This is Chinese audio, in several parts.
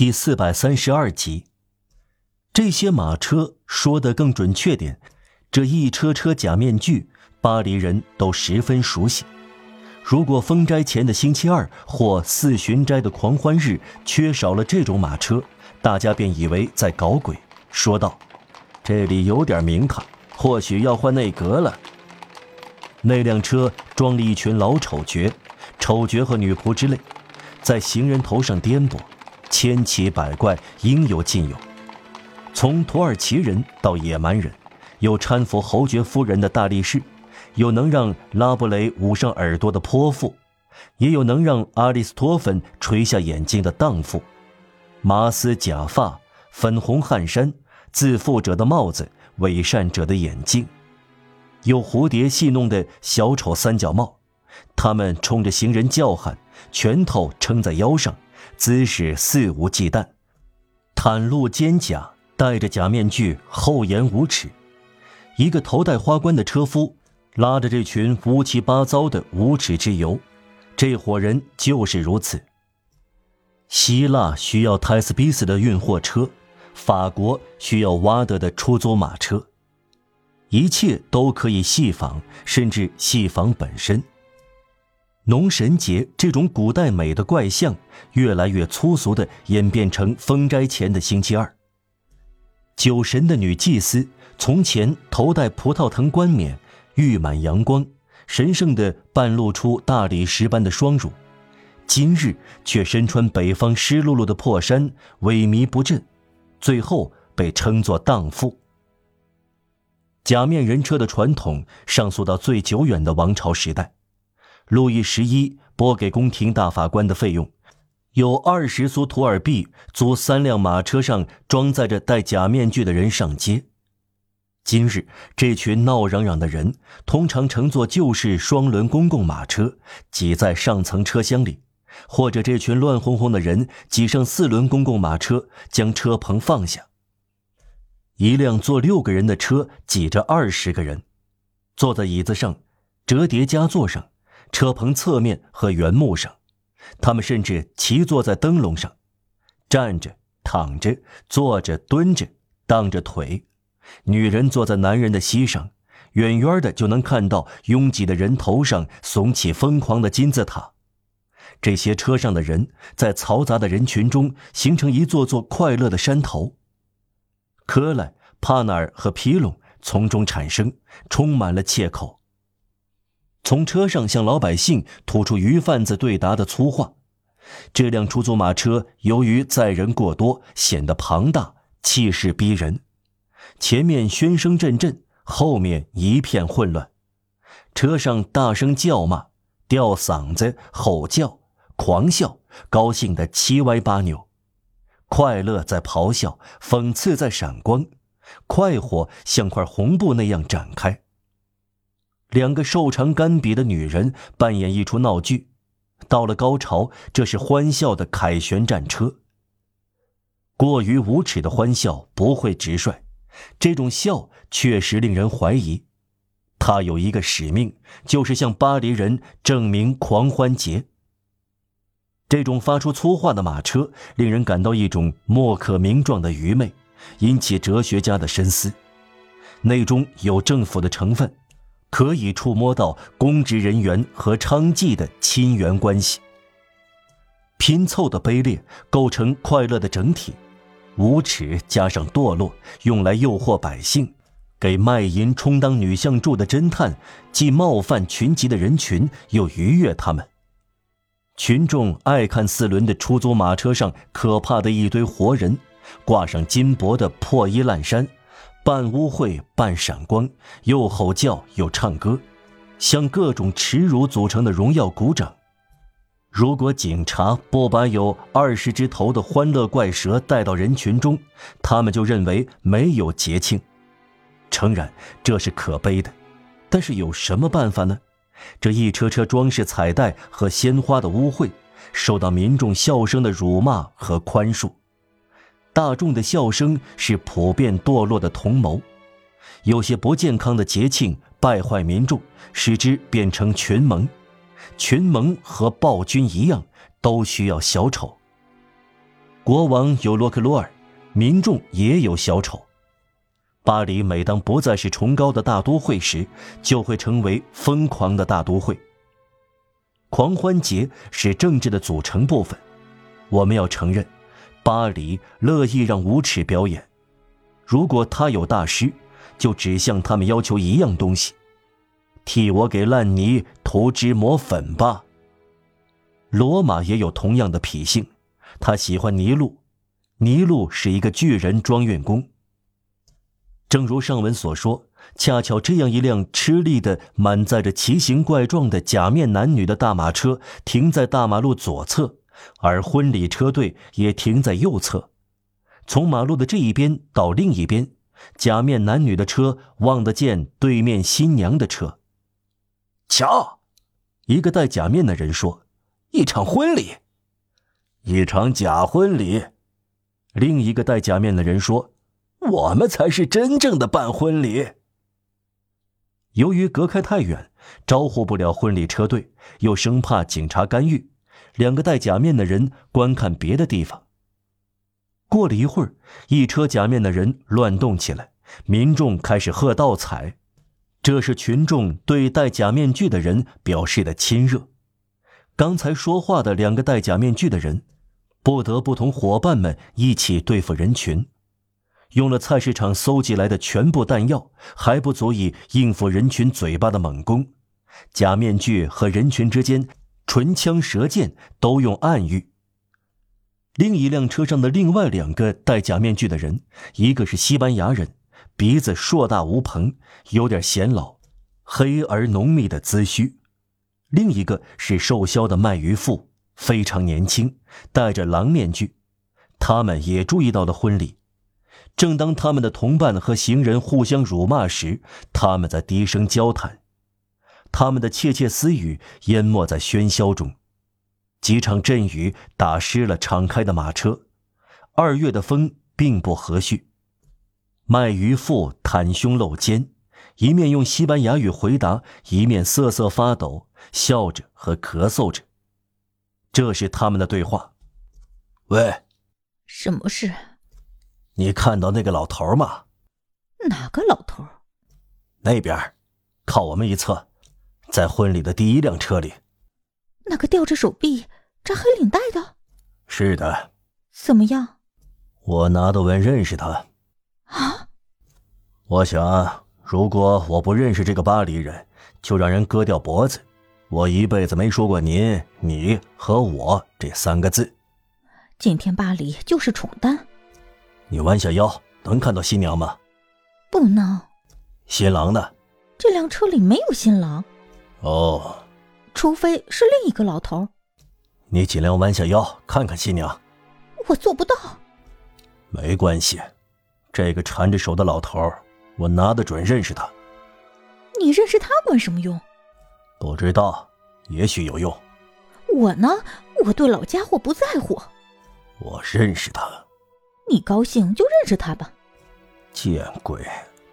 第四百三十二集。这些马车说的更准确点，这一车车假面具，巴黎人都十分熟悉。如果封斋前的星期二或四旬斋的狂欢日缺少了这种马车，大家便以为在搞鬼，说道：“这里有点名堂，或许要换内阁了。”那辆车装了一群老丑角、丑角和女仆之类，在行人头上颠簸。千奇百怪，应有尽有，从土耳其人到野蛮人，有搀扶侯爵夫人的大力士，有能让拉布雷捂上耳朵的泼妇，也有能让阿里斯托芬垂下眼睛的荡妇。麻丝假发、粉红汗衫、自负者的帽子、伪善者的眼镜，有蝴蝶戏弄的小丑三角帽，他们冲着行人叫喊，拳头撑在腰上。姿势肆无忌惮，袒露肩甲，戴着假面具，厚颜无耻。一个头戴花冠的车夫拉着这群乌七八糟的无耻之游，这伙人就是如此。希腊需要泰斯比斯的运货车，法国需要瓦德的出租马车，一切都可以戏仿，甚至戏仿本身。农神节这种古代美的怪象，越来越粗俗的演变成封斋前的星期二。酒神的女祭司从前头戴葡萄藤冠冕，玉满阳光，神圣的半露出大理石般的双乳，今日却身穿北方湿漉漉的破衫，萎靡不振，最后被称作荡妇。假面人车的传统上溯到最久远的王朝时代。路易十一拨给宫廷大法官的费用，有二十艘土尔币租三辆马车上装载着戴假面具的人上街。今日这群闹嚷嚷的人通常乘坐旧式双轮公共马车，挤在上层车厢里，或者这群乱哄哄的人挤上四轮公共马车，将车棚放下。一辆坐六个人的车挤着二十个人，坐在椅子上，折叠夹座上。车棚侧面和原木上，他们甚至骑坐在灯笼上，站着、躺着、坐着、蹲着，荡着腿。女人坐在男人的膝上，远远的就能看到拥挤的人头上耸起疯狂的金字塔。这些车上的人在嘈杂的人群中形成一座座快乐的山头。科莱、帕纳尔和皮隆从中产生，充满了切口。从车上向老百姓吐出鱼贩子对答的粗话。这辆出租马车由于载人过多，显得庞大，气势逼人。前面喧声阵阵，后面一片混乱。车上大声叫骂、吊嗓子、吼叫、狂笑，高兴得七歪八扭，快乐在咆哮，讽刺在闪光，快活像块红布那样展开。两个瘦长干瘪的女人扮演一出闹剧，到了高潮，这是欢笑的凯旋战车。过于无耻的欢笑不会直率，这种笑确实令人怀疑。他有一个使命，就是向巴黎人证明狂欢节。这种发出粗话的马车，令人感到一种莫可名状的愚昧，引起哲学家的深思。内中有政府的成分。可以触摸到公职人员和娼妓的亲缘关系，拼凑的卑劣构成快乐的整体，无耻加上堕落，用来诱惑百姓，给卖淫充当女相助的侦探，既冒犯群集的人群，又愉悦他们。群众爱看四轮的出租马车上可怕的一堆活人，挂上金箔的破衣烂衫。半污秽，半闪光，又吼叫又唱歌，向各种耻辱组成的荣耀鼓掌。如果警察不把有二十只头的欢乐怪蛇带到人群中，他们就认为没有节庆。诚然，这是可悲的，但是有什么办法呢？这一车车装饰彩带和鲜花的污秽，受到民众笑声的辱骂和宽恕。大众的笑声是普遍堕落的同谋，有些不健康的节庆败坏民众，使之变成群盟。群盟和暴君一样，都需要小丑。国王有洛克洛尔，民众也有小丑。巴黎每当不再是崇高的大都会时，就会成为疯狂的大都会。狂欢节是政治的组成部分，我们要承认，巴黎乐意让无耻表演。如果他有大师，就只向他们要求一样东西：替我给烂泥涂脂抹粉吧。罗马也有同样的脾性，他喜欢尼禄，尼禄是一个巨人装运工。正如上文所说，恰巧这样一辆吃力的、满载着奇形怪状的假面男女的大马车停在大马路左侧，而婚礼车队也停在右侧。从马路的这一边到另一边，假面男女的车望得见对面新娘的车。瞧，一个戴假面的人说：“一场婚礼，一场假婚礼。”另一个戴假面的人说。我们才是真正的办婚礼。由于隔开太远，招呼不了婚礼车队，又生怕警察干预，两个戴假面的人观看别的地方。过了一会儿，一车假面的人乱动起来，民众开始喝倒彩，这是群众对戴假面具的人表示的亲热。刚才说话的两个戴假面具的人，不得不同伙伴们一起对付人群。用了菜市场搜集来的全部弹药，还不足以应付人群嘴巴的猛攻。假面具和人群之间，唇枪舌剑，都用暗喻。另一辆车上的另外两个戴假面具的人，一个是西班牙人，鼻子硕大无朋，有点显老，黑而浓密的髭须；另一个是瘦削的卖鱼妇，非常年轻，戴着狼面具。他们也注意到了婚礼。正当他们的同伴和行人互相辱骂时，他们在低声交谈，他们的窃窃私语淹没在喧嚣中。几场阵雨打湿了敞开的马车，二月的风并不和煦。卖鱼妇袒胸露肩，一面用西班牙语回答，一面瑟瑟发抖，笑着和咳嗽着。这是他们的对话。喂，什么事？你看到那个老头吗？哪个老头？那边，靠我们一侧，在婚礼的第一辆车里。那个吊着手臂、扎黑领带的？是的。怎么样？我拿的文认识他。啊？我想，如果我不认识这个巴黎人，就让人割掉脖子。我一辈子没说过“您”“你”和“我”这三个字。今天巴黎就是宠单。你弯下腰，能看到新娘吗？不能。新郎呢？这辆车里没有新郎。哦。除非是另一个老头。你尽量弯下腰，看看新娘。我做不到。没关系，这个缠着手的老头，我拿得准认识他。你认识他管什么用？不知道，也许有用。我呢？我对老家伙不在乎。我认识他。你高兴就认识他吧。见鬼，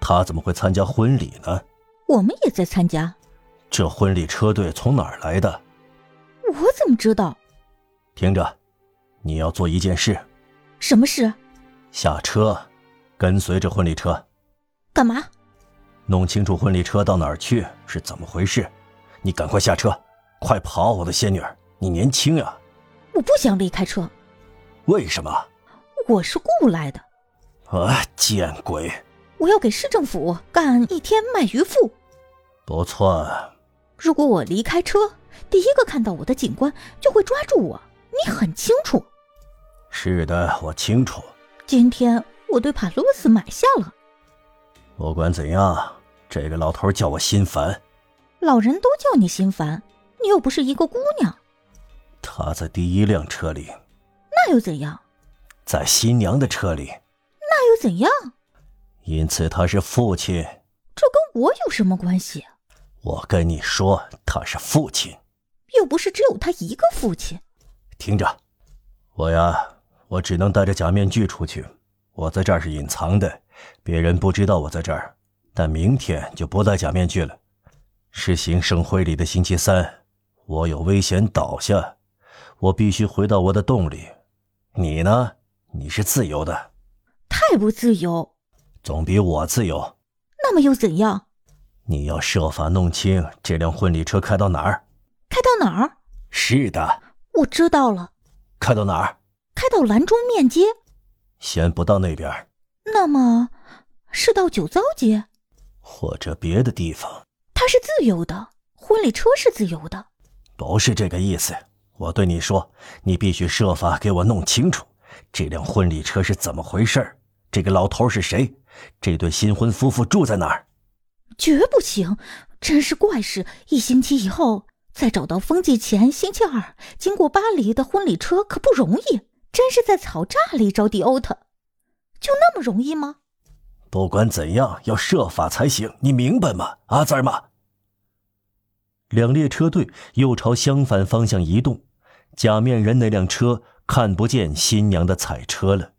他怎么会参加婚礼呢？我们也在参加。这婚礼车队从哪儿来的？我怎么知道？听着，你要做一件事。什么事？下车，跟随着婚礼车。干嘛？弄清楚婚礼车到哪儿去是怎么回事。你赶快下车，快跑，我的仙女儿！你年轻呀。我不想离开车。为什么？我是雇来的，啊！见鬼！我要给市政府干一天卖鱼妇。不错。如果我离开车，第一个看到我的警官就会抓住我。你很清楚。是的，我清楚。今天我对帕洛斯买下了。不管怎样，这个老头叫我心烦。老人都叫你心烦，你又不是一个姑娘。他在第一辆车里。那又怎样？在新娘的车里，那又怎样？因此他是父亲。这跟我有什么关系？我跟你说，他是父亲。又不是只有他一个父亲。听着，我呀，我只能戴着假面具出去。我在这儿是隐藏的，别人不知道我在这儿。但明天就不戴假面具了，是行圣会里的星期三。我有危险倒下，我必须回到我的洞里。你呢？你是自由的，太不自由。总比我自由。那么又怎样？你要设法弄清这辆婚礼车开到哪儿。开到哪儿？是的，我知道了。开到哪儿？开到兰中面街。先不到那边。那么，是到酒糟街，或者别的地方。它是自由的，婚礼车是自由的。不是这个意思。我对你说，你必须设法给我弄清楚，这辆婚礼车是怎么回事这个老头是谁？这对新婚夫妇住在哪儿？绝不行！真是怪事！一星期以后再找到封祭前星期二经过巴黎的婚礼车可不容易，真是在草栅里找迪欧特，就那么容易吗？不管怎样，要设法才行，你明白吗，阿兹尔玛？两列车队又朝相反方向移动，假面人那辆车看不见新娘的彩车了。